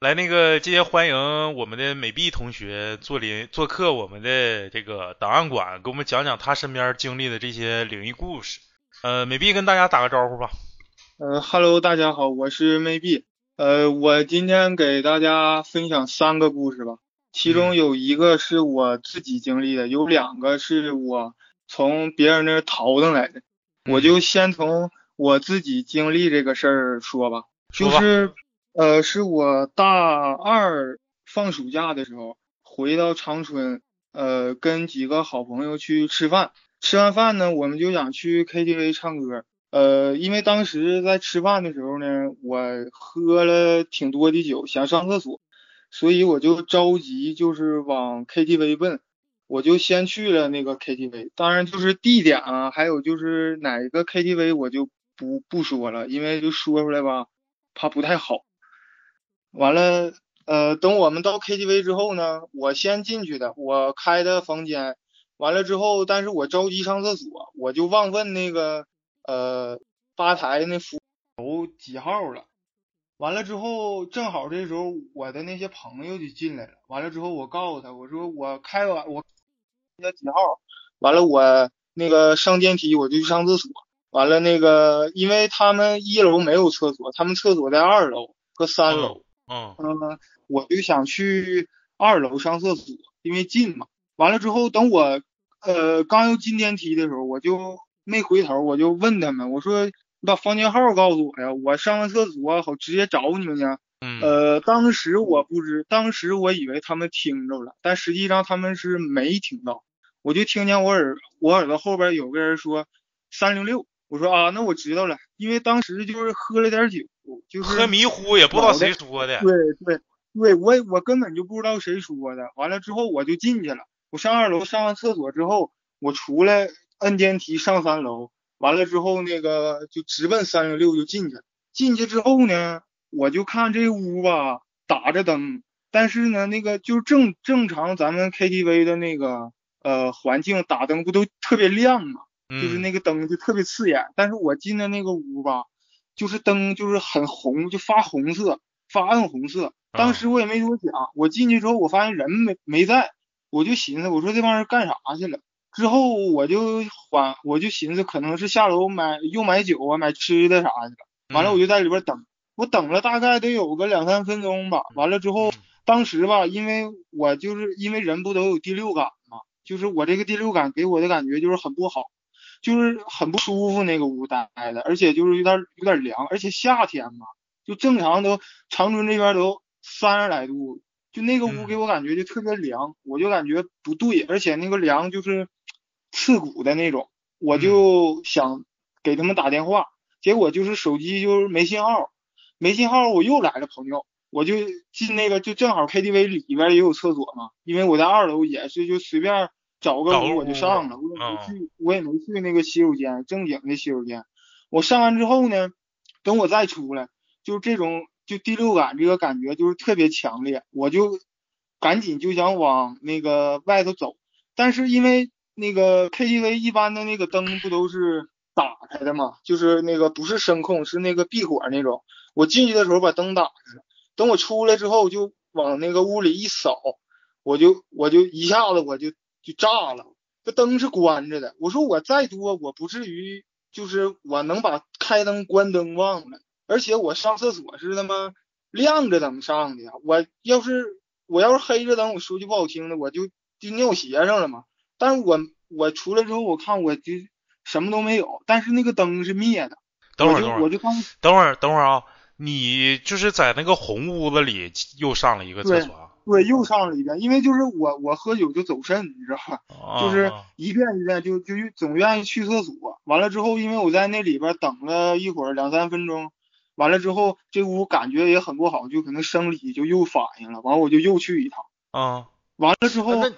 来，那个今天欢迎我们的美碧同学做临做客我们的这个档案馆，给我们讲讲他身边经历的这些灵异故事。呃，美碧跟大家打个招呼吧。呃哈喽，大家好，我是美碧。呃，我今天给大家分享三个故事吧，其中有一个是我自己经历的，有两个是我从别人那儿淘腾来的。我就先从我自己经历这个事儿说吧，就是呃，是我大二放暑假的时候回到长春，呃，跟几个好朋友去吃饭，吃完饭呢，我们就想去 KTV 唱歌。呃，因为当时在吃饭的时候呢，我喝了挺多的酒，想上厕所，所以我就着急，就是往 KTV 奔。我就先去了那个 KTV，当然就是地点啊，还有就是哪一个 KTV 我就不不说了，因为就说出来吧，怕不太好。完了，呃，等我们到 KTV 之后呢，我先进去的，我开的房间。完了之后，但是我着急上厕所，我就忘问那个。呃，吧台那服务几号了？完了之后，正好这时候我的那些朋友就进来了。完了之后，我告诉他，我说我开完我那几号？完了我那个上电梯我就去上厕所。完了那个，因为他们一楼没有厕所，他们厕所在二楼和三楼。嗯嗯，我就想去二楼上厕所，因为近嘛。完了之后，等我呃刚要进电梯的时候，我就。没回头，我就问他们，我说你把房间号告诉我呀，我上完厕所好直接找你们去。嗯，呃，当时我不知，当时我以为他们听着了，但实际上他们是没听到。我就听见我耳我耳朵后边有个人说三零六，我说啊，那我知道了，因为当时就是喝了点酒，就是喝迷糊，也不知道谁说的。对对对，我我根本就不知道谁说的。完了之后我就进去了，我上二楼上完厕所之后，我出来。摁电梯上三楼，完了之后那个就直奔三零六就进去了。进去之后呢，我就看这屋吧打着灯，但是呢那个就正正常咱们 KTV 的那个呃环境打灯不都特别亮嘛，就是那个灯就特别刺眼。但是我进的那个屋吧，就是灯就是很红，就发红色，发暗红色。当时我也没多想，我进去之后我发现人没没在，我就寻思我说这帮人干啥去了。之后我就缓，我就寻思可能是下楼买又买酒啊，买吃的啥的。完了我就在里边等，我等了大概得有个两三分钟吧。完了之后，当时吧，因为我就是因为人不都有第六感嘛，就是我这个第六感给我的感觉就是很不好，就是很不舒服那个屋待的，而且就是有点有点凉，而且夏天嘛，就正常都长春这边都三十来度，就那个屋给我感觉就特别凉，我就感觉不对，而且那个凉就是。刺骨的那种，我就想给他们打电话，结果就是手机就是没信号，没信号，我又来了朋友，我就进那个就正好 KTV 里边也有厕所嘛，因为我在二楼也是就随便找个屋我就上了，我也没去我也没去那个洗手间正经的洗手间，我上完之后呢，等我再出来，就这种就第六感这个感觉就是特别强烈，我就赶紧就想往那个外头走，但是因为。那个 KTV 一般的那个灯不都是打开的嘛？就是那个不是声控，是那个闭火那种。我进去的时候把灯打开了，等我出来之后就往那个屋里一扫，我就我就一下子我就就炸了。这灯是关着的，我说我再多我不至于就是我能把开灯关灯忘了，而且我上厕所是他妈亮着灯上的呀。我要是我要是黑着灯，我说句不好听的，我就就尿鞋上了嘛。但是我我出来之后，我看我就什么都没有，但是那个灯是灭的。等会儿，等会儿，我就刚等会儿，等会儿啊！你就是在那个红屋子里又上了一个厕所。对，又上了一遍，因为就是我我喝酒就走肾，你知道吧？就是一遍一遍就就总愿意去厕所。完了之后，因为我在那里边等了一会儿两三分钟，完了之后这屋感觉也很不好，就可能生理就又反应了。完了我就又去一趟。啊。完了之后。那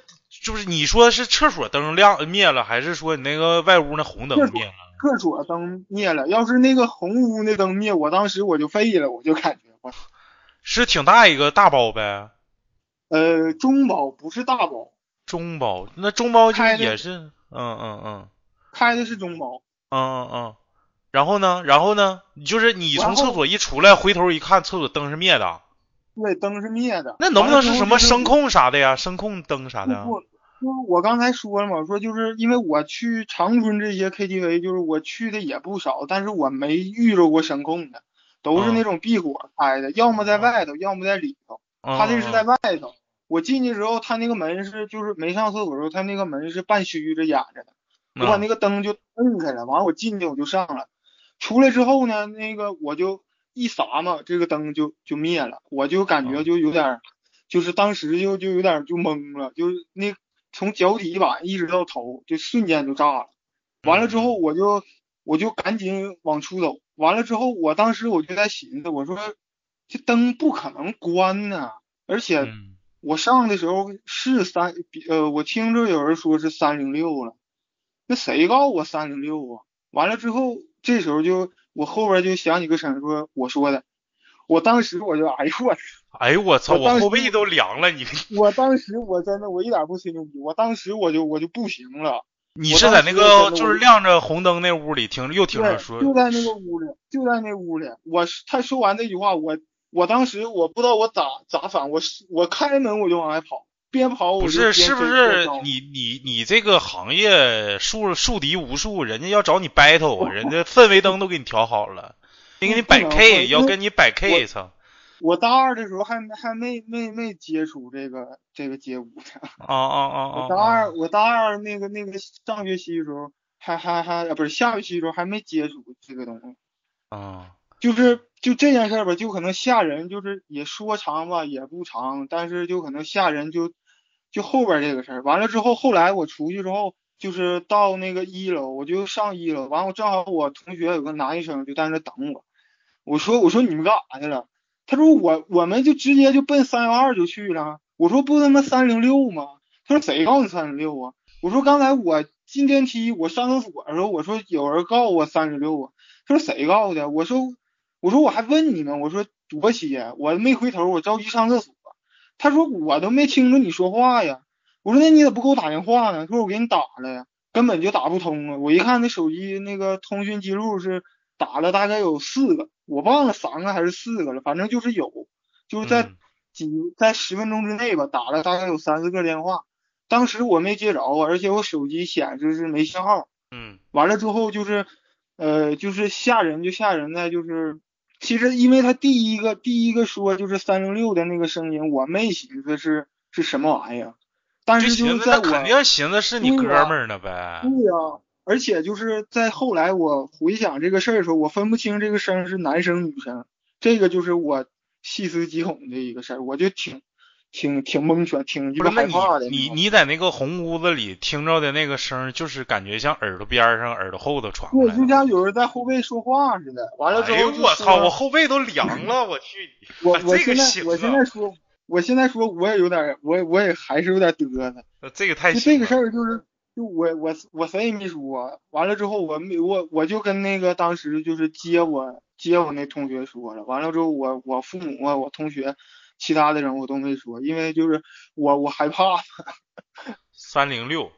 就是你说是厕所灯亮灭了，还是说你那个外屋那红灯灭了？厕所灯灭了，要是那个红屋那灯灭，我当时我就废了，我就感觉我是挺大一个大包呗。呃，中包不是大包。中包，那中包就也是，嗯嗯嗯。开的是中包。嗯嗯嗯。然后呢？然后呢？就是你从厕所一出来，回头一看，厕所灯是灭的。对，灯是灭的。那能不能是什么声控？啥的呀？声控灯啥的？不，就是我刚才说了嘛，我说就是因为我去长春这些 KTV，就是我去的也不少，但是我没遇着过声控的，都是那种闭火开的，要么在外头，要么在里头。他这是在外头。我进去之后，他那个门是就是没上厕所时候，他那个门是半虚着掩着的。我把那个灯就摁开了，完了我进去我就上了，出来之后呢，那个我就一撒嘛，这个灯就就灭了，我就感觉就有点，就是当时就就有点就懵了，就是那从脚底板一直到头，就瞬间就炸了。完了之后我就我就赶紧往出走，完了之后我当时我就在寻思，我说这灯不可能关呢，而且我上的时候是三呃，我听着有人说是三零六了。那谁告诉我三零六啊？完了之后，这时候就我后边就响起个声说我说的，我当时我就哎呦我，哎呦我操，我后背都凉了，你我当时我真的我一点不吹牛逼，我当时我就我就不行了。你是在那个就是亮着红灯那屋里听又听着说，就在那个屋里，就在那屋里。我他说完这句话，我我当时我不知道我咋咋反，我我开门我就往外跑。边跑我不是是不是你你你这个行业树树敌无数，人家要找你 battle，人家氛围灯都给你调好了，得给你摆 K，要跟你摆 K 一层。我大二的时候还还没没没接触这个这个街舞呢。啊啊啊啊！我大二我大二那个那个上学期的时候还还还不是下学期的时候还没接触这个东西。啊。就是就这件事儿吧，就可能吓人，就是也说长吧也不长，但是就可能吓人就。就后边这个事儿完了之后，后来我出去之后，就是到那个一楼，我就上一楼，完我正好我同学有个男医生就在那等我，我说我说你们干啥去了？他说我我们就直接就奔三幺二就去了。我说不他妈三零六吗？他说谁告诉你三零六啊？我说刚才我进电梯我上厕所的时候，我说有人告我三零六啊。他说谁告诉的？我说我说我还问你呢，我说多些，我没回头，我着急上厕所。他说我都没听着你说话呀，我说那你咋不给我打电话呢？他说我给你打了呀，根本就打不通啊。我一看那手机那个通讯记录是打了大概有四个，我忘了三个还是四个了，反正就是有，就是在几在十分钟之内吧，打了大概有三四个电话。当时我没接着，而且我手机显示是没信号。嗯，完了之后就是，呃，就是吓人就吓人在就是。其实，因为他第一个第一个说就是三零六的那个声音，我没寻思是是什么玩意儿，但是就是在我肯定寻思是你哥们儿呢呗。对呀，而且就是在后来我回想这个事儿的时候，我分不清这个声是男生女生，这个就是我细思极恐的一个事儿，我就挺。挺挺蒙圈，挺就是害怕的。你你在那个红屋子里听着的那个声，就是感觉像耳朵边上、耳朵后头传过来。就像有人在后背说话似的。完了之后，哎呦我操！我后背都凉了，我去！我我现在我现在说，我现在说我也有点，我我也还是有点嘚瑟。这个太这个事儿就是，就我我我谁也没说。完了之后，我没我我就跟那个当时就是接我接我那同学说了。完了之后，我我父母啊，我同学。其他的人我都没说，因为就是我我害怕。三零六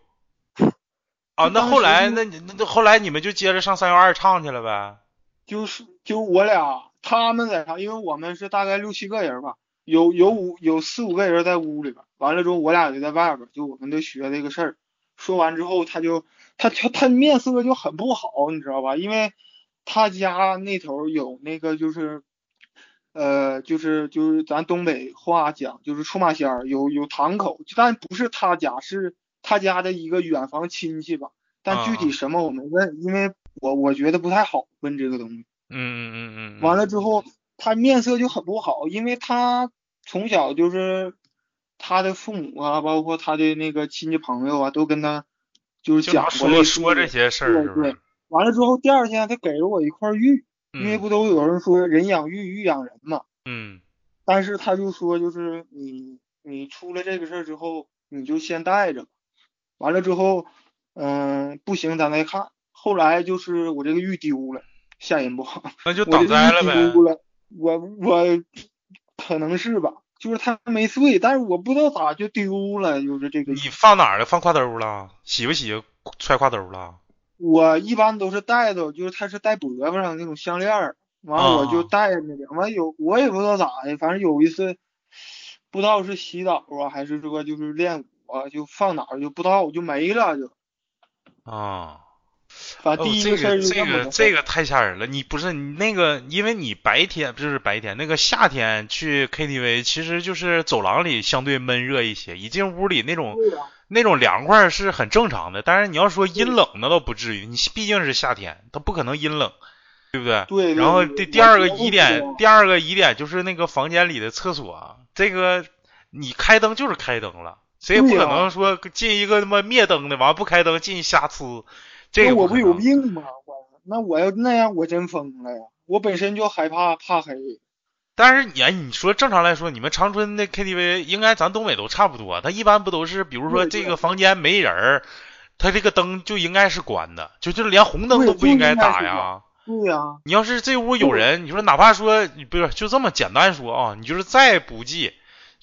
啊，那后来那你那后来你们就接着上三幺二唱去了呗？就是就我俩他们在唱，因为我们是大概六七个人吧，有有五有四五个人在屋里边，完了之后我俩就在外边，就我们都学这个事儿。说完之后，他就他他他面色就很不好，你知道吧？因为他家那头有那个就是。呃，就是就是咱东北话讲，就是出马仙儿有有堂口，但不是他家，是他家的一个远房亲戚吧。但具体什么我没问，因为我我觉得不太好问这个东西。嗯嗯嗯嗯。完了之后，他面色就很不好，因为他从小就是他的父母啊，包括他的那个亲戚朋友啊，都跟他就是讲说说这些事儿。对对。完了之后，第二天他给了我一块玉。因为不都有人说人养玉玉养人嘛，嗯，但是他就说就是你你出了这个事儿之后，你就先带着，完了之后，嗯，不行咱再看。后来就是我这个玉丢了，吓人不？那就挡灾了呗。我我可能是吧，就是它没碎，但是我不知道咋就丢了，就是这个。你放哪儿了？放挎兜了？洗不洗？揣挎兜了？我一般都是戴的，就是它是戴脖子上那种项链儿，完了我就戴那个，完有我也不知道咋的，反正有一次不知道是洗澡啊，还是说就是练舞啊，就放哪儿就不知道就没了就。啊。第一个事儿就这个这个太吓人了。你不是你那个，因为你白天不是白天，那个夏天去 KTV，其实就是走廊里相对闷热一些，一进屋里那种那种凉快是很正常的。但是你要说阴冷，那倒不至于。你毕竟是夏天，它不可能阴冷，对不对？对。然后第第二个疑点，第二个疑点就是那个房间里的厕所，这个你开灯就是开灯了，谁也不可能说进一个他妈灭灯的，完不开灯进去瞎呲。这我不有病吗？我那我要那样，我真疯了呀！我本身就害怕怕黑。但是你哎，你说正常来说，你们长春的 KTV 应该咱东北都差不多。他一般不都是，比如说这个房间没人儿，他这个灯就应该是关的，就就连红灯都不应该打呀。对呀。你要是这屋有人，你说哪怕说不是就这么简单说啊，你就是再不济。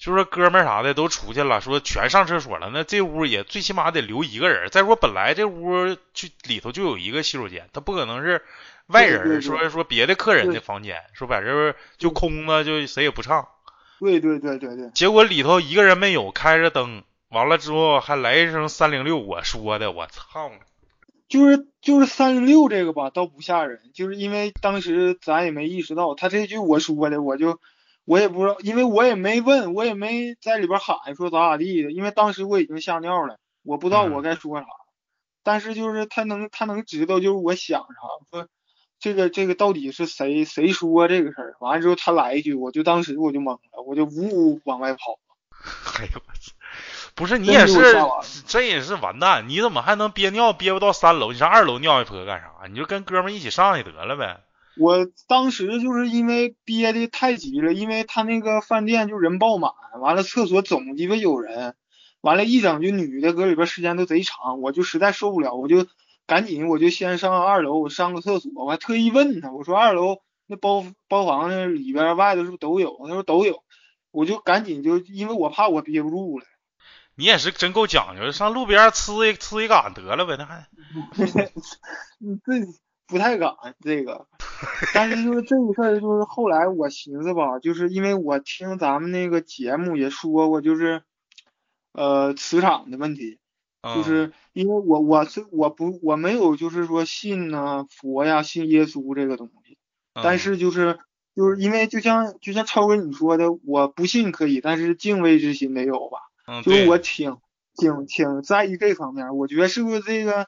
就说哥们儿啥的都出去了，说全上厕所了，那这屋也最起码得留一个人。再说本来这屋就里头就有一个洗手间，他不可能是外人，说说别的客人的房间，说把这就空了，就谁也不上。对对对对对。结果里头一个人没有，开着灯，完了之后还来一声三零六，我说的，我操！就是就是三零六这个吧，倒不吓人，就是因为当时咱也没意识到，他这句我说的，我就。我也不知道，因为我也没问，我也没在里边喊说咋咋地的，因为当时我已经吓尿了，我不知道我该说啥。但是就是他能他能知道就是我想啥，说这个这个到底是谁谁说这个事儿？完了之后他来一句，我就当时我就懵了，我就呜呜往外跑。哎呦我操！不是你也是，这也是完蛋！你怎么还能憋尿憋不到三楼？你上二楼尿一泼干啥？你就跟哥们一起上去得了呗。我当时就是因为憋的太急了，因为他那个饭店就人爆满，完了厕所总鸡巴有人，完了，一整就女的搁里边时间都贼长，我就实在受不了，我就赶紧我就先上二楼，我上个厕所，我还特意问他，我说二楼那包包房那里边外头是不是都有？他说都有，我就赶紧就因为我怕我憋不住了。你也是真够讲究，上路边呲一呲一杆得了呗，那还。你这。不太敢这个，但是就是这个事儿，就是后来我寻思吧，就是因为我听咱们那个节目也说过，就是呃磁场的问题，就是因为我我是我不我没有就是说信呢佛呀信耶稣这个东西，但是就是就是因为就像就像超哥你说的，我不信可以，但是敬畏之心得有吧，就是我挺挺挺在意这方面，我觉得是不是这个。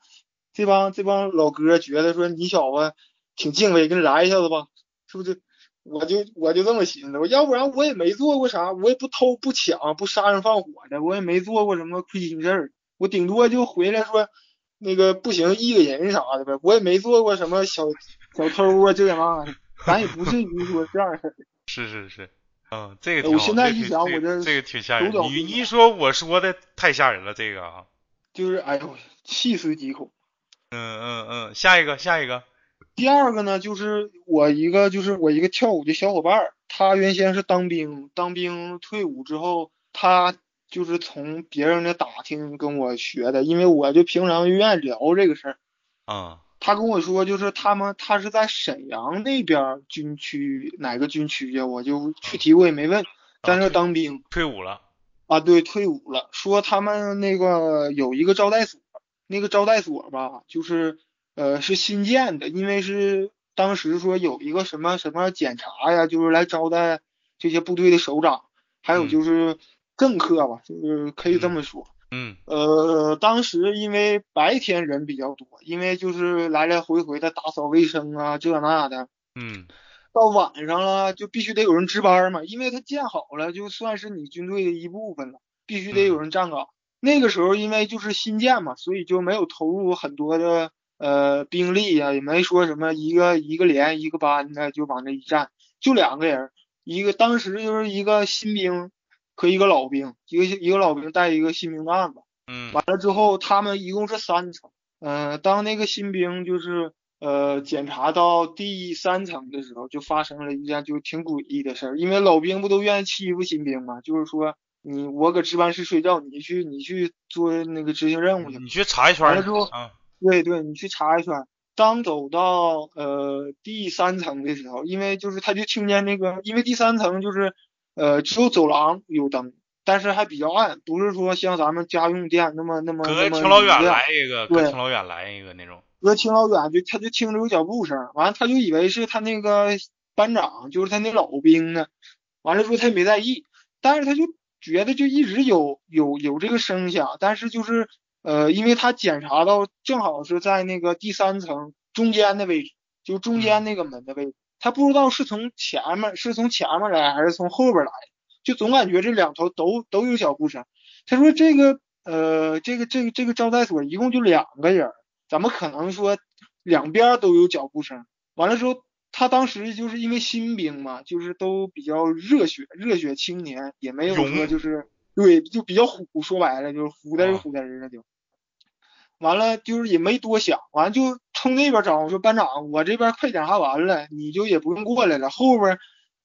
这帮这帮老哥觉得说你小子挺敬畏，给你来一下子吧，是不是？我就我就这么寻思，我要不然我也没做过啥，我也不偷不抢不杀人放火的，我也没做过什么亏心事儿，我顶多就回来说那个不行一个人啥的呗，我也没做过什么小小偷啊这那的，咱也不至于说这样式儿。是是是，嗯，这个我现在一想，我这这个挺吓人。你你一说我说的太吓人了，这个啊，就是哎呦，细思极恐。嗯嗯嗯，下一个下一个，第二个呢，就是我一个就是我一个跳舞的小伙伴，他原先是当兵，当兵退伍之后，他就是从别人的打听跟我学的，因为我就平常愿意聊这个事儿。啊，他跟我说，就是他们他是在沈阳那边军区哪个军区呀？我就具体我也没问，在那当兵退伍了。啊，对，退伍了，说他们那个有一个招待所。那个招待所吧，就是呃是新建的，因为是当时说有一个什么什么检查呀，就是来招待这些部队的首长，还有就是政客吧，就是可以这么说。嗯。呃，当时因为白天人比较多，因为就是来来回回的打扫卫生啊，这那的。嗯。到晚上了，就必须得有人值班嘛，因为他建好了，就算是你军队的一部分了，必须得有人站岗。那个时候因为就是新建嘛，所以就没有投入很多的呃兵力呀，也没说什么一个一个连一个班的就往那一站，就两个人，一个当时就是一个新兵和一个老兵，一个一个老兵带一个新兵的案子，嗯，完了之后他们一共是三层，嗯，当那个新兵就是呃检查到第三层的时候，就发生了一件就挺诡异的事儿，因为老兵不都愿意欺负新兵嘛，就是说。你我搁值班室睡觉，你去你去做那个执行任务去。你去查一圈。完了之后，对对，你去查一圈。当走到呃第三层的时候，因为就是他就听见那个，因为第三层就是呃，只有走廊有灯，但是还比较暗，不是说像咱们家用电那么那么隔那么挺老远来一个，隔对挺老远来一个那种。隔挺老远，就他就听着有脚步声，完了他就以为是他那个班长，就是他那老兵呢，完了之后他也没在意，但是他就觉得就一直有有有这个声响，但是就是呃，因为他检查到正好是在那个第三层中间的位置，就中间那个门的位置，他不知道是从前面是从前面来还是从后边来，就总感觉这两头都都有脚步声。他说这个呃这个这个这个招待所一共就两个人儿。怎么可能说两边都有脚步声？完了之后，他当时就是因为新兵嘛，就是都比较热血，热血青年，也没有说就是对，就比较虎，说白了就是虎嘚虎嘚儿的就。完了就是也没多想，完了就冲那边找我说班长，我这边快检查完了，你就也不用过来了，后边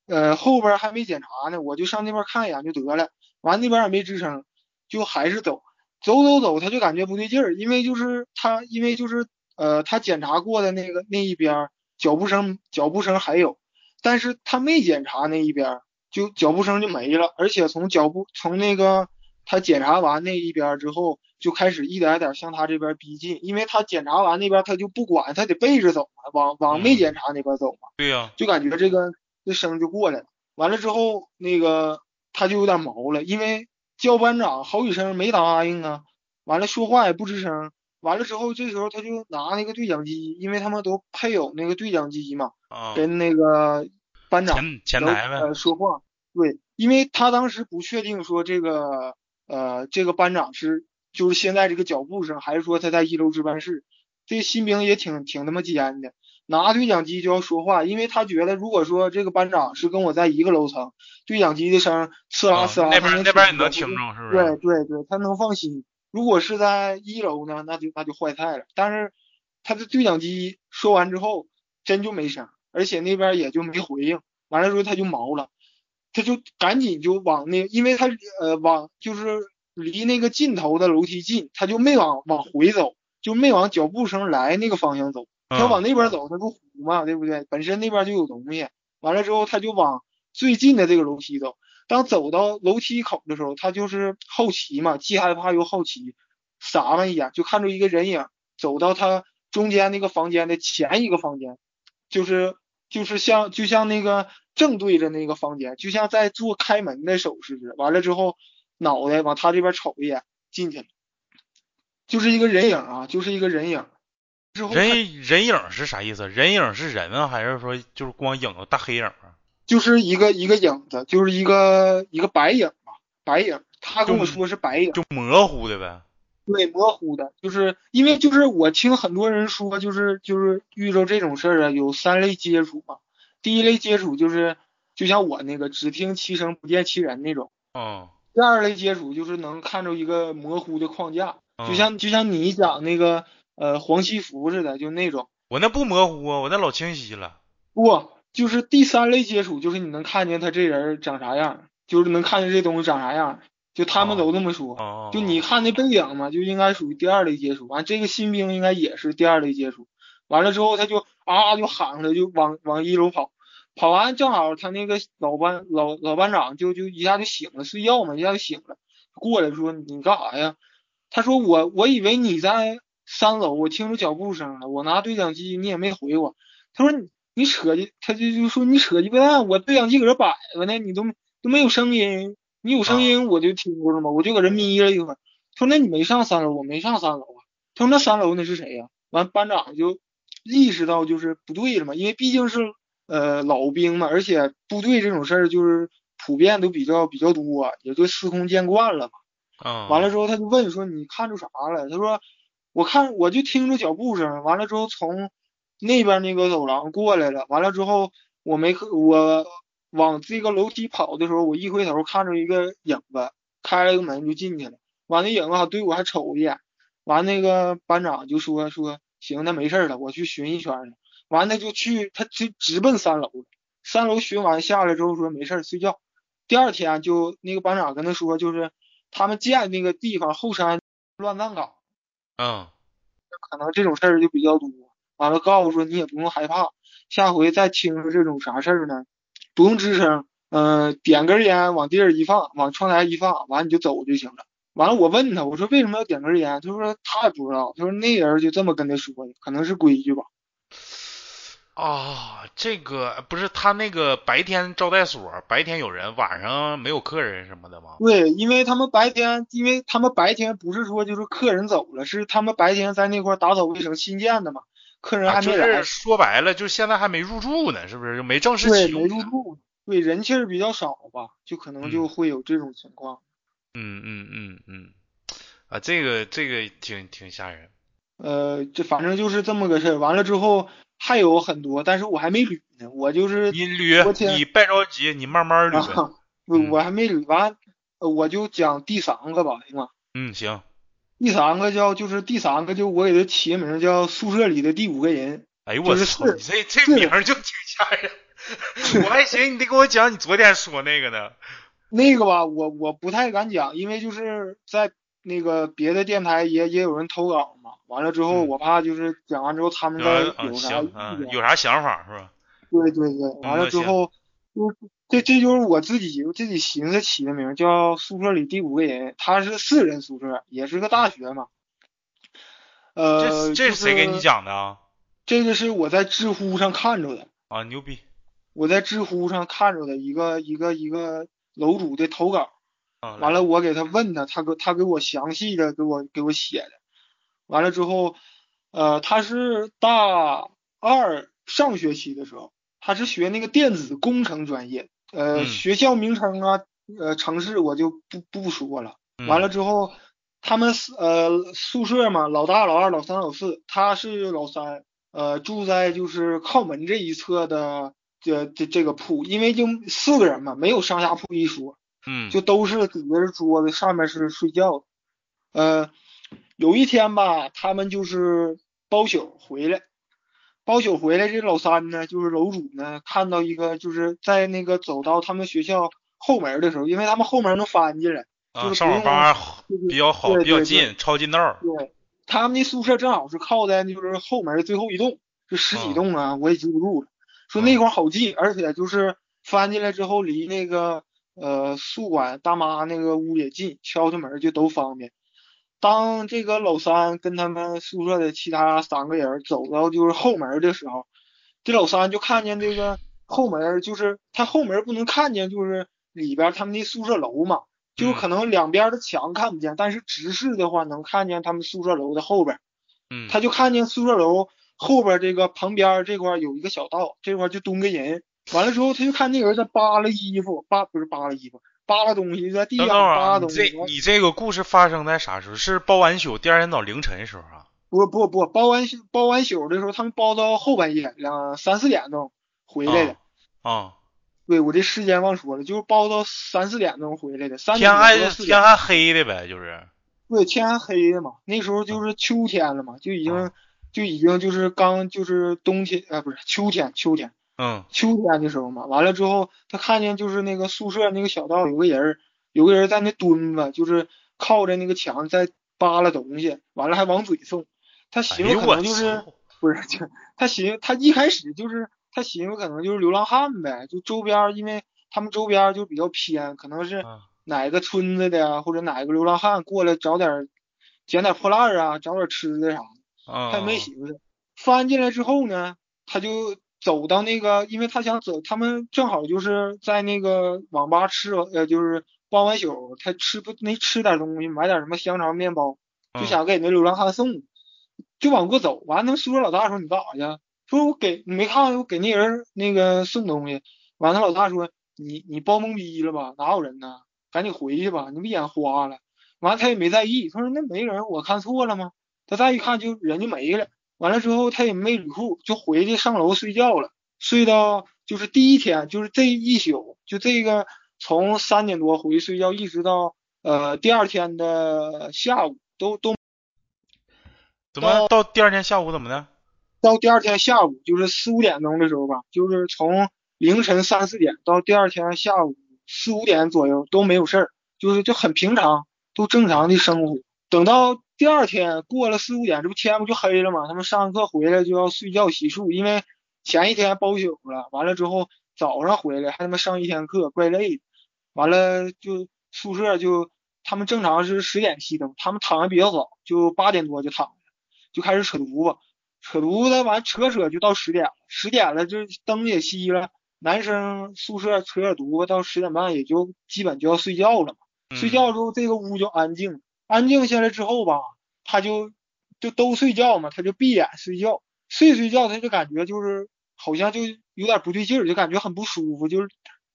呃后边还没检查呢，我就上那边看一眼就得了。完了那边也没吱声，就还是走。走走走，他就感觉不对劲儿，因为就是他，因为就是呃，他检查过的那个那一边儿脚步声脚步声还有，但是他没检查那一边儿，就脚步声就没了，而且从脚步从那个他检查完那一边儿之后，就开始一点点向他这边逼近，因为他检查完那边他就不管，他得背着走嘛，往往没检查那边走嘛。对呀、就感觉这个这声就过来了。完了之后，那个他就有点毛了，因为叫班长好几声没答应啊，完了说话也不吱声。完了之后，这时候他就拿那个对讲机，因为他们都配有那个对讲机嘛，啊，跟那个班长前前台呗。呃说话。对，因为他当时不确定说这个呃这个班长是就是现在这个脚步声，还是说他在一楼值班室。这新兵也挺挺他妈尖的，拿对讲机就要说话，因为他觉得如果说这个班长是跟我在一个楼层，对讲机的声刺啦啊呲啦，那边那边也能听着是不，是对？对对，他能放心。如果是在一楼呢，那就那就坏菜了。但是他的对讲机说完之后，真就没声，而且那边也就没回应。完了之后他就毛了，他就赶紧就往那，因为他呃往就是离那个尽头的楼梯近，他就没往往回走，就没往脚步声来那个方向走。他嗯往那边走，他不虎嘛，对不对？本身那边就有东西。完了之后，他就往最近的这个楼梯走。当走到楼梯口的时候，他就是好奇嘛，既害怕又好奇，撒了一眼就看着一个人影走到他中间那个房间的前一个房间，就是就是像就像那个正对着那个房间，就像在做开门的手势似的。完了之后，脑袋往他这边瞅一眼，进去了，就是一个人影啊，就是一个人影。之后人人影是啥意思？人影是人啊，还是说就是光影子大黑影啊？就是一个一个影子，就是一个一个白影吧，白影。他跟我说是白影，就模糊的呗。对，模糊的，就是因为就是我听很多人说，就是就是遇到这种事儿啊，有三类接触嘛。第一类接触就是就像我那个只听其声不见其人那种，嗯，第二类接触就是能看着一个模糊的框架，嗯就像就像你讲那个呃黄西服似的，就那种。我那不模糊啊，我那老清晰了。不，就是第三类接触，就是你能看见他这人长啥样，就是能看见这东西长啥样，就他们都这么说。哦，就你看那背影嘛，就应该属于第二类接触。完，这个新兵应该也是第二类接触。完了之后，他就啊就喊着就往往一楼跑，跑完正好他那个老班老老班长就就一下就醒了，睡觉嘛，一下就醒了，过来说你干啥呀？他说我我以为你在三楼，我听着脚步声了，我拿对讲机你也没回我。他说你你扯鸡，他就就说你扯鸡巴蛋，我对讲机搁这摆着呢，你都都没有声音，你有声音我就听着了嘛，我就搁这眯了一会儿。他说那你没上三楼，我没上三楼啊。他说那三楼那是谁呀、完班长就意识到就是不对了嘛，因为毕竟是呃老兵嘛，而且部队这种事儿就是普遍都比较比较多，也就司空见惯了嘛。嗯，完了之后他就问说你看出啥了？他说我看我就听着脚步声，完了之后从那边那个走廊过来了，完了之后我没我往这个楼梯跑的时候，我一回头看着一个影子，开了个门就进去了。完那影子还对我还瞅一眼，完那个班长就说说行，那没事儿了，我去巡一圈了。完了就去他就直奔三楼了，三楼巡完下来之后说没事儿睡觉。第二天就那个班长跟他说，就是他们建那个地方后山乱葬岗，嗯可能这种事儿就比较多。完了告诉说你也不用害怕，下回再听着这种啥事儿呢，不用吱声，嗯、点根烟往地上一放，往窗台一放，完你就走就行了。完了，我问他，我说为什么要点根烟？他说他也不知道，他说那人就这么跟他说的，可能是规矩吧。啊，这个不是他那个白天招待所，白天有人，晚上没有客人什么的吗？对，因为他们白天，因为他们白天不是说就是客人走了，是他们白天在那块打扫卫生新建的嘛，客人还没来。是说白了，就现在还没入住呢，是不是？就没正式，没启用没。入住，对，人气儿比较少吧，就可能就嗯会有这种情况。嗯嗯嗯嗯，啊，这个这个挺挺吓人。呃，这反正就是这么个事儿。完了之后还有很多，但是我还没捋呢，我就是你捋你别着急，你慢慢捋。啊，我还没捋完，呃我就讲第三个吧，行吗？嗯，行。第三个叫就是第三个就我给他起的名叫宿舍里的第五个人，哎呦我操，你这这名儿就挺吓人。我还寻思你得给我讲你昨天说那个呢。那个吧，我我不太敢讲，因为就是在那个别的电台也也有人投稿嘛，完了之后嗯我怕就是讲完之后他们有再有啥。有啥想法是吧？对对对，完了之后，就这这就是我自己我自己寻思起的名，叫宿舍里第五个人，他是四人宿舍，也是个大学嘛。呃，这这是谁给你？讲的啊？这个是我在知乎上看着的，啊，牛逼！我在知乎上看着的一个一个一个楼主的投稿。啊，完了，我给他问他，他给他给我详细的给我给我写的。完了之后，呃，他是大二上学期的时候，他是学那个电子工程专业，呃，嗯学校名称啊，呃，城市我就不不说了。嗯完了之后，他们四呃宿舍嘛，老大、老二、老三、老四，他是老三，呃，住在就是靠门这一侧的这这这个铺，因为就四个人嘛，没有上下铺一说。嗯，就都是底下是桌子，上面是睡觉的。呃，有一天吧，他们就是包宿回来，包宿回来，这老三呢，就是楼主呢，看到一个就是在那个走到他们学校后门的时候，因为他们后门能翻进来，啊，就是上网吧比较好，比较近，抄近道儿。对，他们那宿舍正好是靠在就是后门最后一栋，就十几啊栋啊，我也记不住了。说那块儿好近，而且就是翻进来之后离那个呃宿管大妈那个屋也近，敲敲门就都方便。当这个老三跟他们宿舍的其他三个人走到就是后门的时候，这老三就看见这个后门，就是他后门不能看见，就是里边他们那宿舍楼嘛，就可能两边的墙看不见，但是直视的话能看见他们宿舍楼的后边。嗯，他就看见宿舍楼后边这个旁边这块有一个小道，这块就蹲个人。完了之后，他就看那人在扒拉衣服，扒不是扒拉衣服，扒拉东西，在地上扒拉东西。你这你这个故事发生在啥时候？是包完宿第二天早凌晨时候啊？不不不，包完宿包完宿的时候，他们包到后半夜，两三四点钟回来的。啊，对我这时间忘说了，就是包到三四点钟回来的，三天点多还四点。天还黑的呗，就是。对，天还黑的嘛，那时候就是秋天了嘛，就已经啊就已经就是刚就是冬天啊，不是秋天，秋天。嗯秋天的时候嘛，完了之后，他看见就是那个宿舍那个小道有个人儿，有个人在那蹲着，就是靠着那个墙在扒拉东西，完了还往嘴送。他哎寻思可能就是、操！不是，就他寻思他一开始就是他寻思可能就是流浪汉呗，就周边儿因为他们周边儿就比较偏，可能是啊哪个村子的呀，或者哪个流浪汉过来找点儿捡点儿破烂儿啊，找点儿吃的啥的。啊，他也没寻思。翻进来之后呢，他就走到那个，因为他想走，他们正好就是在那个网吧吃，呃，就是包完宿，他吃不没吃点东西，买点什么香肠、面包，就嗯想给那流浪汉送，就往过走。完，他们宿舍老大说：“你干啥去？”说：“我给你没看我给那人那个送东西。”完，他老大说：“你你包懵逼了吧？哪有人呢？赶紧回去吧，你不眼花了。”完，他也没在意，他说：“那没人，我看错了吗？”他再一看，就人就没了。完了之后，他也没捋裤，就回去上楼睡觉了。睡到就是第一天，就是这一宿，就这个从三点多回去睡觉，一直到呃第二天的下午，都都怎么到第二天下午怎么的？到第二天下午，就是四五点钟的时候吧，就是从凌晨三四点到第二天下午四五点左右都没有事儿，就是就很平常，都正常的生活。等到第二天过了四五点，这不天不就黑了吗？他们上课回来就要睡觉洗漱，因为前一天包宿了，完了之后早上回来还他妈上一天课，怪累的。完了就宿舍就他们正常是十点熄灯，他们躺的比较早，就八点多就躺了，就开始扯犊子，扯犊子完扯扯就到十点了，十点了就灯也熄了，男生宿舍扯扯犊子到十点半也就基本就要睡觉了嘛。睡觉之后这个屋就安静，安静下来之后吧，他就就都睡觉嘛，他就闭眼睡觉，睡睡觉他就感觉就是好像就有点不对劲儿，就感觉很不舒服，就是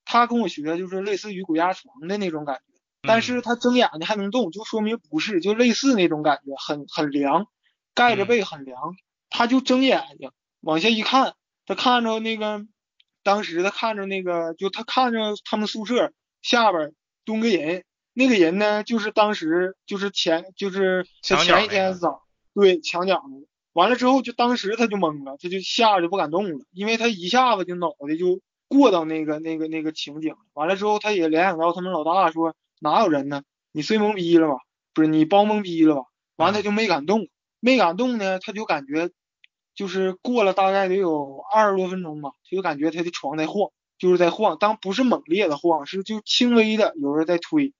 他跟我学就是类似于鬼压床的那种感觉，但是他睁眼睛还能动，就说明不是，就类似那种感觉，很很凉，盖着被很凉，他就睁眼睛往下一看，他看着那个当时他看着那个就他看着他们宿舍下边蹲个人。那个人呢，就是当时就是前就是他前一天早对墙角那个，完了之后就当时他就懵了，他就吓得不敢动了，因为他一下子就脑袋就过到那个那个那个情景，完了之后他也联想到他们老大说哪有人呢？你睡懵逼了吧？不是你包懵逼了吧？完了他就没敢动，没敢动呢，他就感觉就是过了大概得有二十多分钟吧，他就感觉他的床在晃，就是在晃，当不是猛烈的晃，是就轻微的有人在推。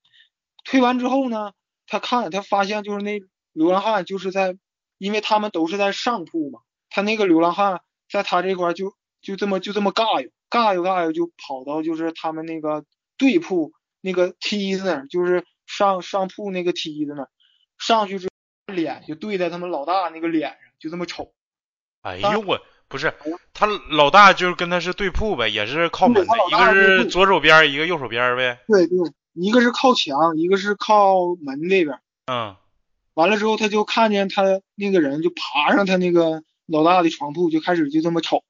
推完之后呢，他看他发现就是那流浪汉就是在，因为他们都是在上铺嘛，他那个流浪汉在他这块就就这么就这么尬悠尬悠尬悠就跑到就是他们那个对铺那个梯子那儿，就是上上铺那个梯子那儿，上去之后脸就对在他们老大那个脸上，就这么瞅。哎呦我不是他老大就是跟他是对铺呗，也是靠门的，一个是左手边一个右手边呗。对对。一个是靠墙，一个是靠门那边。嗯，完了之后，他就看见他那个人就爬上他那个老大的床铺，就开始就这么瞅，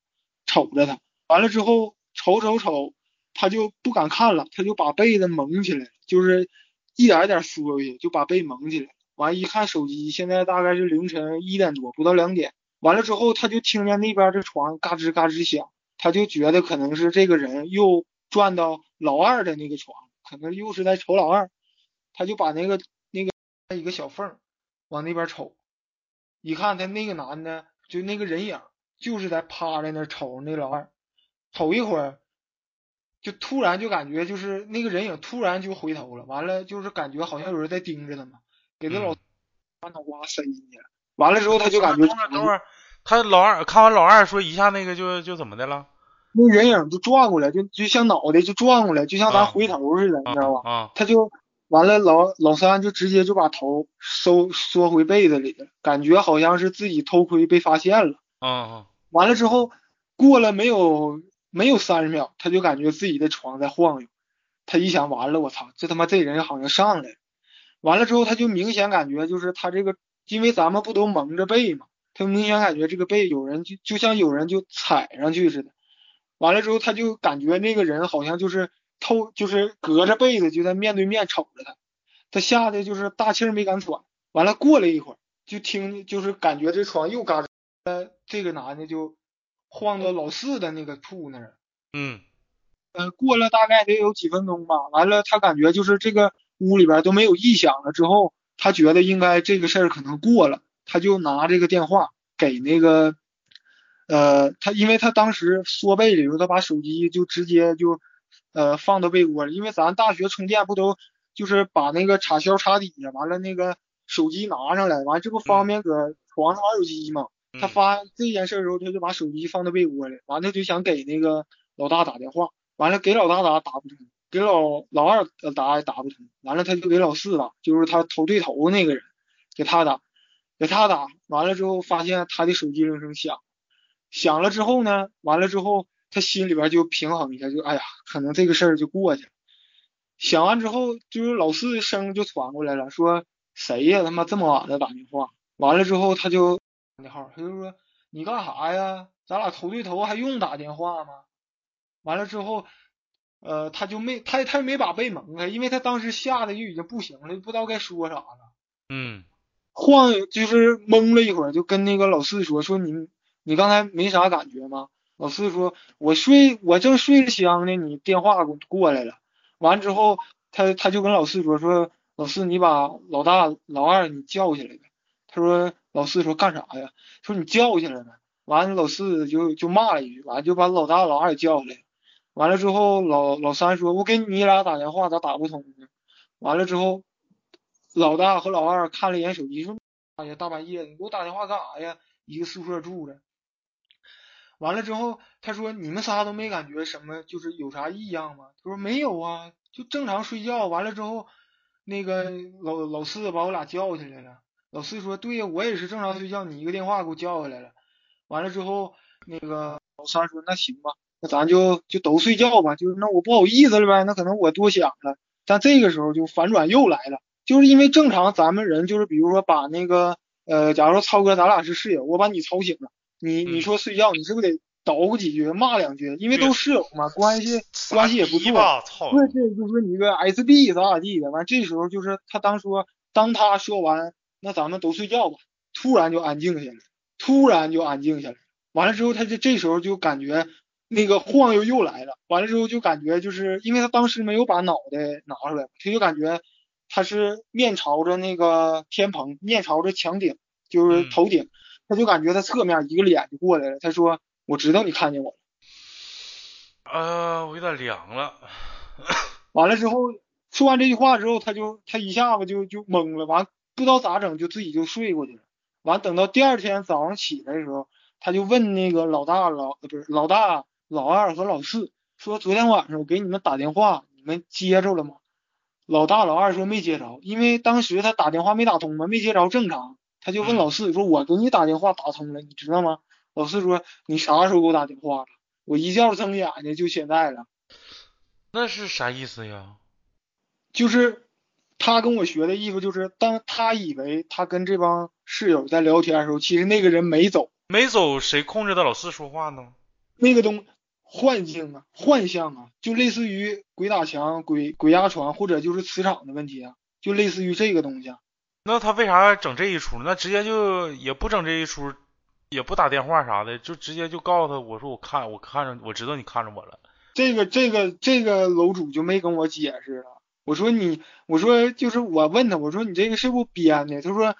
瞅着他。完了之后，瞅瞅瞅，他就不敢看了，他就把被子蒙起来，就是一点一点缩回去，就把被蒙起来。完一看手机，现在大概是凌晨一点多，不到两点。完了之后，他就听见那边这床嘎吱嘎吱响，他就觉得可能是这个人又转到老二的那个床。可能又是在瞅老二，他就把那个那个一个小缝往那边瞅，一看他那个男的就那个人影就是在趴在那瞅那老二，瞅一会儿，就突然就感觉就是那个人影突然就回头了，完了就是感觉好像有人在盯着他嘛，给他老把脑瓜塞进去了，完了之后他就感觉等会儿等会儿，他老二看完老二说一下那个就就怎么的了？那人影就转过来，就就像脑袋就转过来，就像咱回头似的，你知道吧？啊，他就完了，老老三就直接就把头收缩回被子里了，感觉好像是自己偷窥被发现了。啊完了之后，过了没有没有三十秒，他就感觉自己的床在晃悠。他一想，完了，我操，这他妈这人好像上来了。完了之后，他就明显感觉就是他这个，因为咱们不都蒙着被嘛，他明显感觉这个被有人就就像有人就踩上去似的。完了之后，他就感觉那个人好像就是透，就是隔着被子就在面对面瞅着他，他吓得就是大气儿没敢喘。完了过了一会儿，就听就是感觉这床又嘎吱，呃，这个男的就晃到老四的那个铺那儿。嗯，呃，过了大概得有几分钟吧。完了，他感觉就是这个屋里边都没有异响了之后，他觉得应该这个事儿可能过了，他就拿这个电话给那个。呃，他因为他当时缩被里头，他把手机就直接就呃放到被窝里，因为咱大学充电不都就是把那个插销插底下，完了那个手机拿上来，完这不方便搁床上玩手机嘛？他发这件事的时候，他就把手机放到被窝里，完了就想给那个老大打电话，完了给老大打打不通，给老老二打也打不通，完了他就给老四打，就是他头对头那个人给他打，给他打完了之后，发现他的手机铃声响。响了之后呢，完了之后他心里边就平衡一下，就哎呀，可能这个事儿就过去了。想完之后，就是老四的声就传过来了，说谁呀？他妈这么晚了打电话。完了之后他就那号，他就说你干啥呀？咱俩头对头还用打电话吗？完了之后，呃，他就没他他没把被蒙开，因为他当时吓得就已经不行了，不知道该说啥了。嗯，晃就是懵了一会儿，就跟那个老四说说你。你刚才没啥感觉吗？老四说：“我睡，我正睡着香呢，你电话过来了。完之后，他他就跟老四说：说老四，你把老大、老二你叫起来呗。他说：老四说干啥呀？说你叫起来呗。完了，老四就就骂了一句，完就把老大、老二叫来。完了之后，老老三说：“我给你俩打电话咋打不通呢？”完了之后，老大和老二看了一眼手机，说：“哎呀，大半夜的，你给我打电话干啥呀？一个宿舍住着。”完了之后，他说：“你们仨都没感觉什么，就是有啥异样吗？”他说：“没有啊，就正常睡觉。”完了之后，那个老老四把我俩叫起来了。老四说：“对呀，我也是正常睡觉，你一个电话给我叫下来了。”完了之后，那个老三说：“那行吧，那咱就就都睡觉吧。就是那我不好意思了呗，那可能我多想了。但这个时候就反转又来了，就是因为正常咱们人就是比如说把那个呃，假如说超哥咱俩是室友，我把你吵醒了。”你你说睡觉，你是不是得捣鼓几句，骂两句？因为都室友嘛，关系关系也不错。对对，就说你个 SB 咋咋地的。完这时候就是他当说，当他说完，那咱们都睡觉吧。突然就安静下来，突然就安静下来。完了之后，他就这时候就感觉那个晃悠又来了。完了之后就感觉就是因为他当时没有把脑袋拿出来，他就感觉他是面朝着那个天棚，面朝着墙顶，就是头顶。他就感觉他侧面一个脸就过来了。他说：“我知道你看见我了。”呃，我有点凉了。完了之后，说完这句话之后，他就他一下子就就懵了。完不知道咋整，就自己就睡过去了。完等到第二天早上起来的时候，他就问那个老大老不是老大老二和老四说：“昨天晚上我给你们打电话，你们接着了吗？”老大老二说没接着，因为当时他打电话没打通嘛，没接着正常。他就问老四说：“我给你打电话打通了，你知道吗？”老四说：“你啥时候给我打电话了？我一觉睁眼睛就现在了。”那是啥意思呀？就是他跟我学的意思，就是当他以为他跟这帮室友在聊天的时候，其实那个人没走。没走，谁控制的老四说话呢？那个东幻境啊，幻象啊，就类似于鬼打墙、鬼鬼压床，或者就是磁场的问题啊，就类似于这个东西。那他为啥整这一出？那直接就也不整这一出，也不打电话啥的，就直接就告诉他，我说我看我看着我知道你看着我了。这个这个这个楼主就没跟我解释了。我说你我说就是我问他，我说你这个是不是编的？他说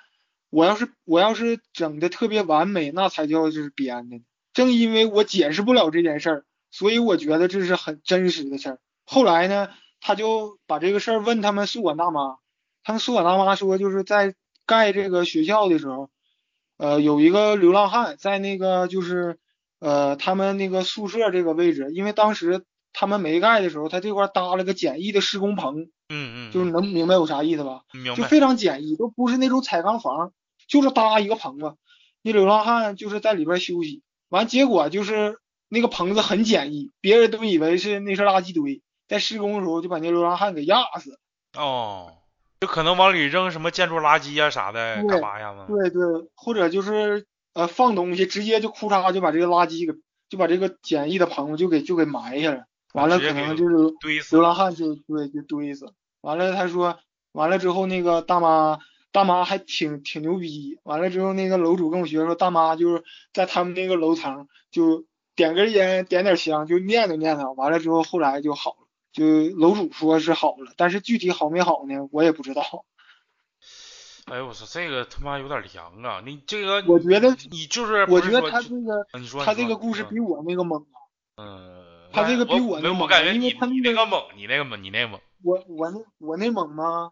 我要是我要是整的特别完美，那才叫就是编的。正因为我解释不了这件事儿，所以我觉得这是很真实的事儿。后来呢，他就把这个事儿问他们宿管大妈。他们宿管大妈说，就是在盖这个学校的时候，呃，有一个流浪汉在那个就是呃他们那个宿舍这个位置，因为当时他们没盖的时候，他这块搭了个简易的施工棚，嗯嗯，就是能明白我啥意思吧？明白。就非常简易，都不是那种彩钢房，就是搭一个棚子，那流浪汉就是在里边休息。完，结果就是那个棚子很简易，别人都以为是那是垃圾堆，在施工的时候就把那流浪汉给压死。哦。就可能往里扔什么建筑垃圾啊啥的，干嘛呀嘛？对对，或者就是呃放东西，直接就库嚓就把这个垃圾给就把这个简易的棚子就给就给埋下了。完了可能就是堆死流浪汉就对就堆死。完了他说完了之后那个大妈大妈还挺挺牛逼。完了之后那个楼主跟我学说大妈就是在他们那个楼层就点根烟点点香就念叨念叨。完了之后后来就好了。就楼主说是好了，但是具体好没好呢，我也不知道。哎呦我操，这个他妈有点凉啊！你这个，我觉得你就是，我觉得他这个，你说他这个故事比我那个猛啊。嗯。他这个比我那猛，因为他那个猛，你那个猛，你那个猛。我我那我那猛吗？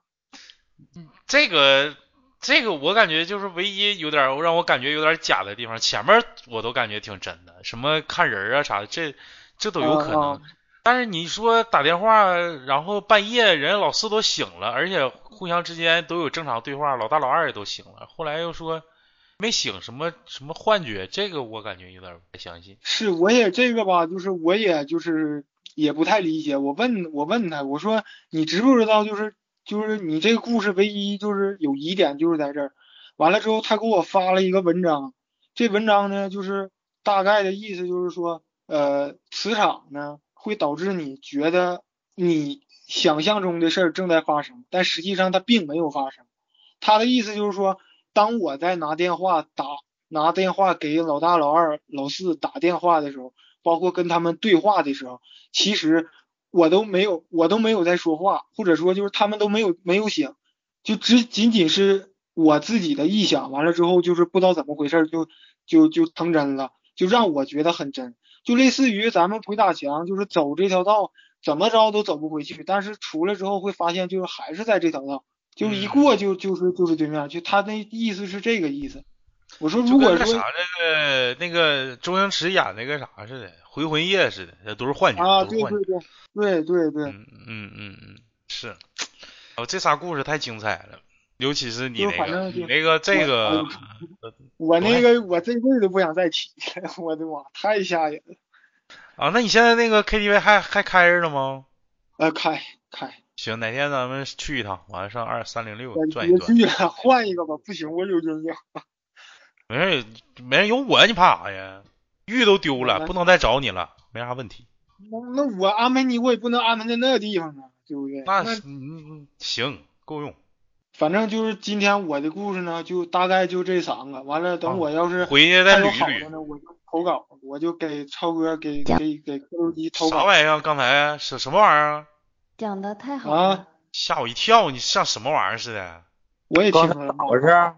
这个这个我感觉就是唯一有点让我感觉有点假的地方，前面我都感觉挺真的，什么看人啊啥的，这这都有可能。但是你说打电话，然后半夜人老四都醒了，而且互相之间都有正常对话，老大老二也都醒了。后来又说没醒，什么什么幻觉，这个我感觉有点不太相信。是，我也这个吧，就是我也就是也不太理解。我问我问他，我说你知不知道，就是就是你这个故事唯一就是有疑点就是在这儿。完了之后，他给我发了一个文章，这文章呢就是大概的意思就是说，呃，磁场呢。会导致你觉得你想象中的事儿正在发生，但实际上它并没有发生。他的意思就是说，当我在拿电话打拿电话给老大、老二、老四打电话的时候，包括跟他们对话的时候，其实我都没有我都没有在说话，或者说就是他们都没有没有醒，就只仅仅是我自己的臆想。完了之后就是不知道怎么回事，就就就成真了，就让我觉得很真。就类似于咱们鬼打墙，就是走这条道怎么着都走不回去，但是出来之后会发现就是还是在这条道，就是一过就就是就是对面，就他那意思是这个意思。我说如果说那啥那个那个周星驰演那个啥似的，回魂夜似的，那都是幻觉，啊。对对对对对对，嗯嗯嗯嗯，是。哦，这仨故事太精彩了，尤其是你那个，你那个这个，我那个我这辈子都不想再提了，我的妈，太吓人了。啊，那你现在那个 KTV 还还开着呢吗？呃，开开，行，哪天咱们去一趟，完了上二三零六转一转。别去了，换一个吧，不行，我有阴影。没事，没人有我，你怕啥呀？玉都丢了，嗯不能再找你了，没啥问题。那那我安排你，我也不能安排在那地方啊，对不对？那行，够用。反正就是今天我的故事呢，就大概就这三个。完了，等我要是回去再捋一捋好的呢，我就投稿，我就给超哥给给给磕头机投稿啥玩意儿？刚才是什么玩意儿啊？讲的太好啊了，吓我一跳！你像什么玩意儿似的？我也听了，咋回事？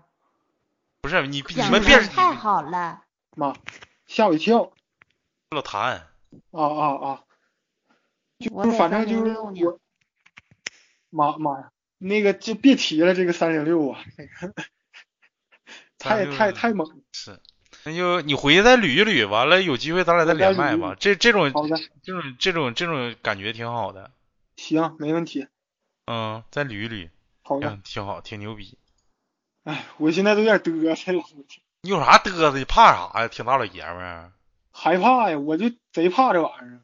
不是你你们别太好了，妈，吓我一跳。老谭，啊啊啊！就反正就是我，妈妈呀，那个就别提了，这个三零六啊，太306太太猛了。是，那就你回去再捋一捋，完了有机会咱俩再连麦吧。这这种，这种这种这种感觉挺好的，行，没问题。嗯，再捋一捋，好的，挺挺好，挺牛逼。哎，我现在都有点嘚瑟了，你有啥嘚瑟？你怕啥呀？挺大老爷们儿，害怕呀，我就贼怕这玩意儿。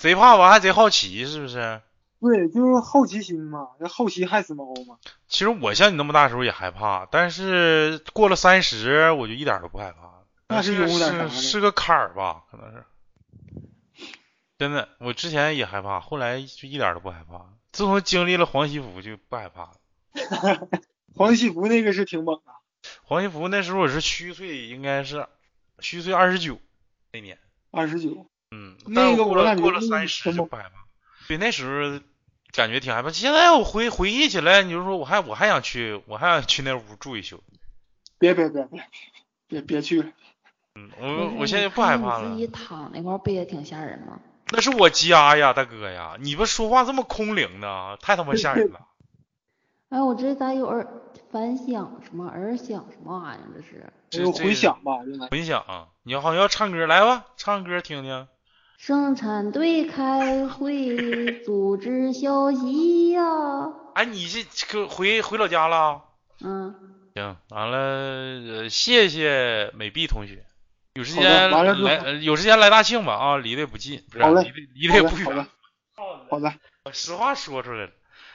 贼怕完还贼好奇，是不是？对，就是好奇心嘛，这好奇害死猫嘛。其实我像你那么大时候也害怕，但是过了三十，我就一点都不害怕。那是是有点是是个坎儿吧？可能是。真的，我之前也害怕，后来就一点都不害怕。自从经历了黄西服，就不害怕了。黄西服那个是挺猛的，黄西服那时候我是虚岁，应该是虚岁二十九那年，二十九。嗯，那个我感觉过了三十就不害怕。对，那时候感觉挺害怕。现在我回回忆起来，你就说我还我还想去，我还想去那屋住一宿。别别别别别别去了，嗯，我我现在不害怕了你自。己躺那块儿不也挺吓人吗？那是我家呀，大哥呀！你不说话这么空灵呢，太他妈吓人了。哎，我这咋有耳反响什么耳响什么玩意儿？这是这这有回响吧？应该。混响、啊，你好像要唱歌，来吧，唱歌听听。生产队开会组织消息呀、哎，你这可回回老家了？嗯，行，完了，呃谢谢美碧同学，有时间来，呃有时间来大庆吧啊，离得也不近，不是离得离得也不好的远。好的，实话说出来了。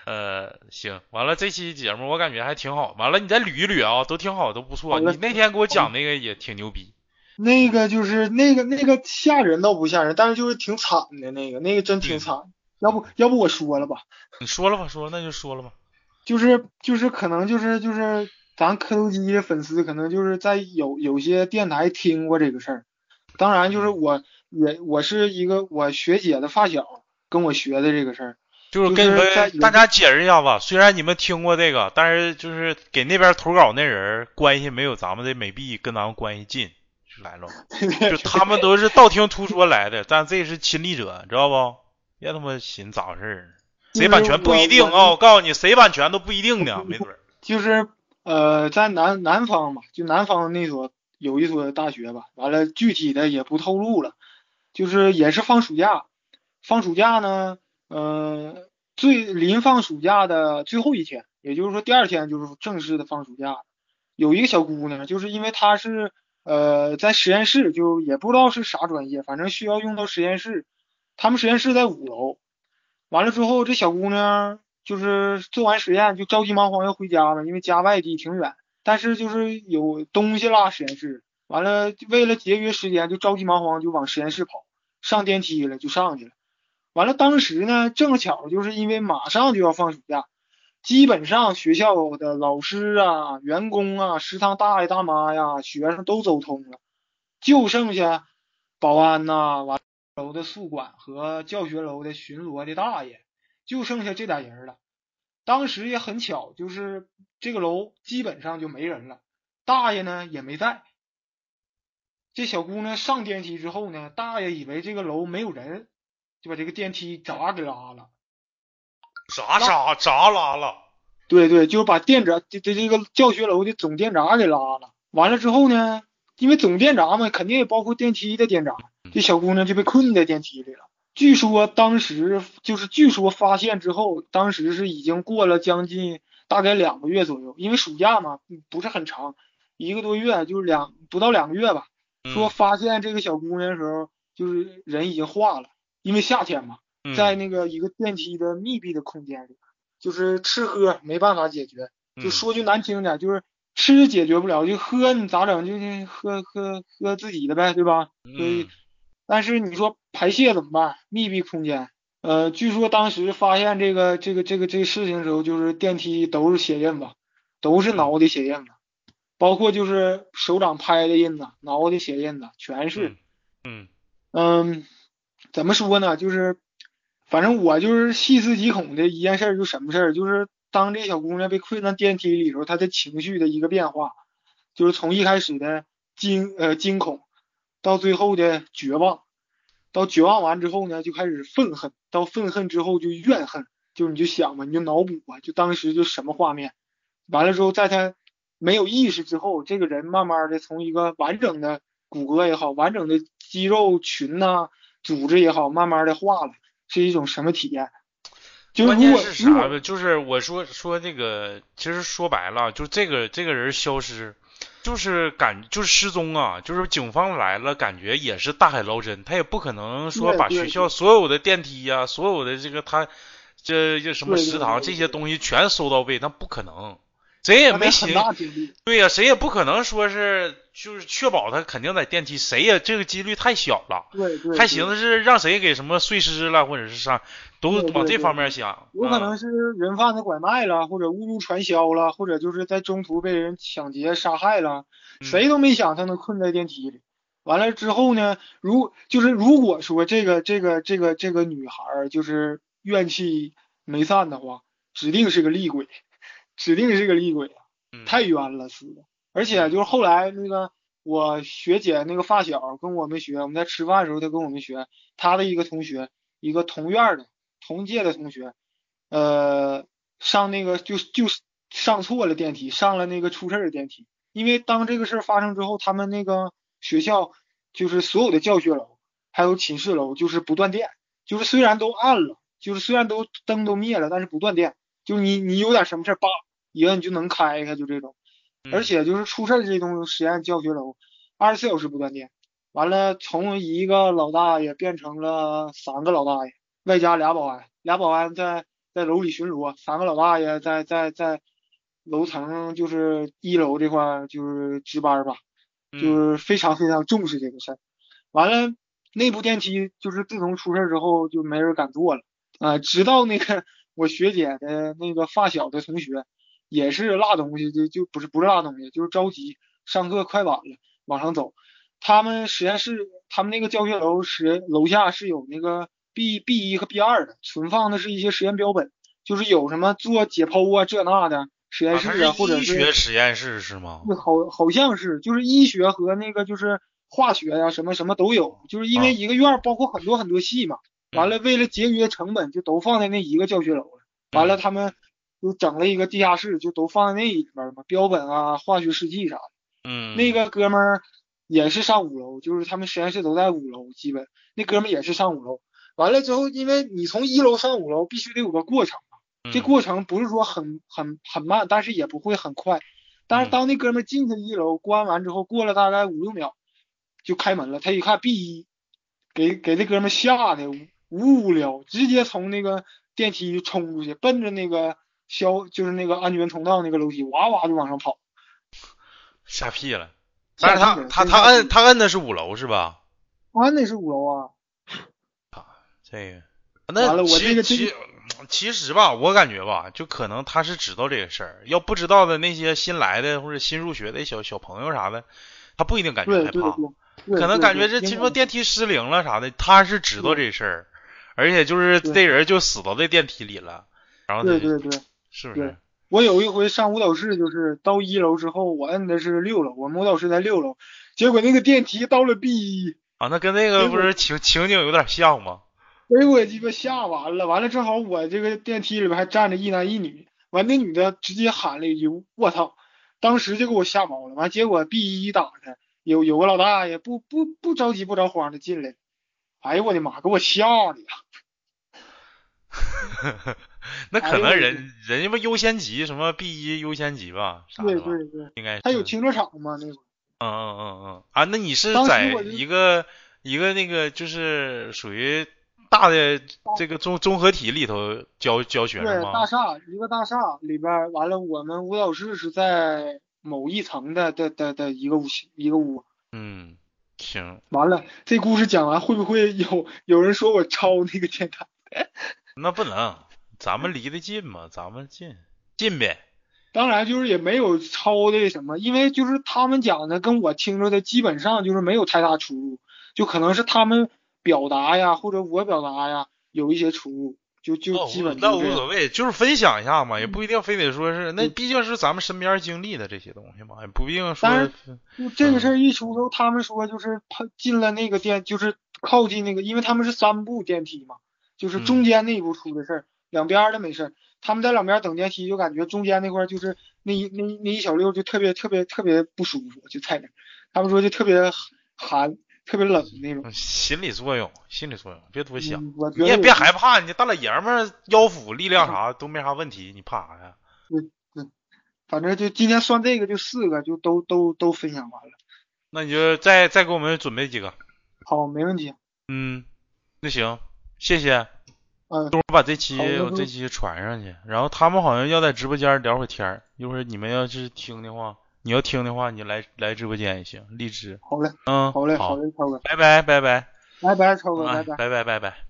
呃，行，完了这期节目我感觉还挺好，完了你再捋一捋啊，都挺好，都不错。你那天给我讲那个也挺牛逼。那个就是那个那个吓人倒不吓人，但是就是挺惨的那个，那个真挺惨。要不要不我说了吧？你说了吧，说了那就说了吧。就是就是可能就是就是咱磕头机的粉丝可能就是在有有些电台听过这个事儿，当然就是我也我是一个我学姐的发小跟我学的这个事儿，就是跟大家解释一下吧，虽然你们听过这个，但是就是给那边投稿那人关系没有咱们的美币跟咱们关系近，就来了，就他们都是道听途说来的，但这是亲历者，知道不？别他妈寻咋回事儿？谁版权不一定啊！我告诉你，谁版权都不一定呢，没准儿。就是呃在南南方嘛，就南方那所有一所大学吧，完了具体的也不透露了，就是也是放暑假，放暑假呢，呃最临放暑假的最后一天，也就是说第二天就是正式的放暑假，有一个小姑娘，就是因为她是呃在实验室，就也不知道是啥专业，反正需要用到实验室，他们实验室在五楼，完了之后这小姑娘就是做完实验就着急忙慌要回家嘛，因为家外地挺远，但是就是有东西落实验室，完了为了节约时间就着急忙慌就往实验室跑，上电梯了就上去了，完了当时呢正巧就是因为马上就要放暑假，基本上学校的老师啊、员工啊、食堂大爷大妈呀、学生都走通了，就剩下保安呐、完楼的宿管和教学楼的巡逻的大爷，就剩下这俩人了。当时也很巧，就是这个楼基本上就没人了，大爷呢也没在，这小姑娘上电梯之后呢，大爷以为这个楼没有人，就把这个电梯闸给拉了。啥啥闸拉了？对对，就是把电闸这这这个教学楼的总电闸给拉了。完了之后呢，因为总电闸嘛，肯定也包括电梯的电闸，这小姑娘就被困在电梯里了。据说当时就是据说发现之后，当时是已经过了将近大概两个月左右，因为暑假嘛，不是很长，一个多月，就是两不到两个月吧。说发现这个小姑娘的时候，就是人已经化了，因为夏天嘛，在那个一个电梯的密闭的空间里，就是吃喝没办法解决，就说句难听点，就是吃解决不了，就喝你咋整？就是喝喝喝自己的呗，对吧？所以，但是你说排泄怎么办？密闭空间，呃，据说当时发现这个这个这个这个事情的时候，就是电梯都是血印子，都是挠的血印子。包括就是手掌拍的印子、挠的血印子，全是。嗯嗯，怎么说呢？就是，反正我就是细思极恐的一件事，就什么事儿？就是当这小姑娘被困在电梯里时候，她的情绪的一个变化，就是从一开始的惊呃惊恐，到最后的绝望，到绝望完之后呢，就开始愤恨，到愤恨之后就怨恨，就你就想吧，你就脑补啊，就当时就什么画面，完了之后，在她。没有意识之后，这个人慢慢的从一个完整的骨骼也好，完整的肌肉群呐、组织也好，慢慢的化了，是一种什么体验？关键是啥？就是我说说这个，其实说白了，就这个这个人消失，就是感就是失踪啊，就是警方来了，感觉也是大海捞针，他也不可能说把学校所有的电梯呀、所有的这个他这这什么食堂这些东西全搜到位，那不可能。谁也没行，对呀，谁也不可能说是就是确保他肯定在电梯，谁也这个几率太小了。对对，还寻思是让谁给什么碎尸了，或者是啥，都往这方面想。有可能是人贩子拐卖了，或者误入传销了，或者就是在中途被人抢劫杀害了，谁都没想他能困在电梯里。完了之后呢，如就是如果说这个这个这个这个女孩就是怨气没散的话，指定是个厉鬼。指定是个厉鬼啊！太冤了，死的。而且就是后来那个我学姐那个发小跟我们学，我们在吃饭的时候，他跟我们学，他的一个同学，一个同院的同届的同学，呃，上那个就就上错了电梯，上了那个出事的电梯。因为当这个事儿发生之后，他们那个学校就是所有的教学楼还有寝室楼就是不断电，就是虽然都暗了，就是虽然都灯都灭了，但是不断电。就你你有点什么事儿，叭。一摁就能开开，就这种，而且就是出事儿这东西，实验教学楼二十四小时不断电，完了从一个老大爷变成了三个老大爷，外加俩保安，俩保安在在楼里巡逻，三个老大爷在在在楼层就是一楼这块就是值班吧，就是非常非常重视这个事儿。完了内部电梯就是自从出事之后就没人敢坐了啊，直到那个我学姐的那个发小的同学。也是落东西，就就不是不是落东西，就是着急上课快晚了往上走。他们实验室，他们那个教学楼是楼下是有那个 B B 一和 B 二的，存放的是一些实验标本，就是有什么做解剖啊这那的实验室啊，或者是医学实验室是吗？好好像是，就是医学和那个就是化学呀什么什么都有，就是因为一个院包括很多很多系嘛，完了为了节约成本，就都放在那一个教学楼了。完了他们。就整了一个地下室，就都放在那里边嘛，标本啊、化学试剂啥的。嗯。那个哥们儿也是上五楼，就是他们实验室都在五楼，基本那哥们儿也是上五楼。完了之后，因为你从一楼上五楼必须得有个过程嘛，这过程不是说很很很慢，但是也不会很快。但是当那哥们儿进去一楼，关完之后，过了大概五六秒，就开门了。他一看 B 一，给给那哥们儿吓得无无聊，直接从那个电梯冲出去，奔着那个。消就是那个安全通道那个楼梯，哇哇就往上跑，吓屁了。但是他他他摁他摁的是五楼是吧？我摁的是五楼啊。啊，这个那其其其实吧，我感觉吧，就可能他是知道这个事儿，要不知道的那些新来的或者新入学的小小朋友啥的，他不一定感觉害怕，可能感觉这听说电梯失灵了啥的，他是知道这事儿，而且就是这人就死到这电梯里了，然后对对对。是不是？我有一回上舞蹈室，就是到一楼之后，我摁的是六楼，我们舞蹈室在六楼，结果那个电梯到了 B 一，啊，那跟那个不是情情景有点像吗？给我鸡巴吓完了，完了正好我这个电梯里边还站着一男一女，完那女的直接喊了一句“我操”，当时就给我吓毛了，完结果 B 一打开，有有个老大爷不不不着急不着慌的进来，哎呦我的妈，给我吓的呀！那可能哎人人家不优先级什么 B 一优先级吧？啥的对吧？对对，应该是他有停车场吗？那会儿嗯嗯嗯嗯啊，那你是在一个一个那个就是属于大的这个综综合体里头教教学吗？大厦一个大厦里边，完了我们舞蹈室是在某一层的的的的一个屋一个屋。嗯，行，完了，这故事讲完会不会有有人说我抄那个电台？那不能，咱们离得近吗，咱们近近呗。当然就是也没有超的什么，因为就是他们讲的跟我听着的基本上就是没有太大出入，就可能是他们表达呀或者我表达呀有一些出入，就就基本那。无所谓，就是分享一下嘛，也不一定非得说是，那嗯毕竟是咱们身边经历的这些东西嘛，也不一定说但是就这嗯个事儿一出之后，他们说就是他进了那个电，就是靠近那个，因为他们是三部电梯嘛，就是嗯中间那一步出的事儿，两边的没事儿。他们在两边等电梯，就感觉中间那块就是那一那一那一小溜就特别特别特别不舒服，就在那儿。他们说就特别寒，特别冷那种。嗯心理作用，心理作用，别多想。嗯我觉你也别害怕，你大老爷们儿腰腹力量啥都没啥问题，你怕啥呀？反正就今天算这个就四个，就都都都分享完了。那你就再再给我们准备几个。好，没问题。嗯，那行，谢谢。嗯一会儿把这期这期传上去，然后他们好像要在直播间聊会儿天儿，一会儿你们要是听的话，你要听的话，你来来直播间也行，荔枝。好嘞，嗯，好嘞，好好嘞，超哥，拜拜拜拜，拜拜，超哥，哎拜拜。拜拜拜拜。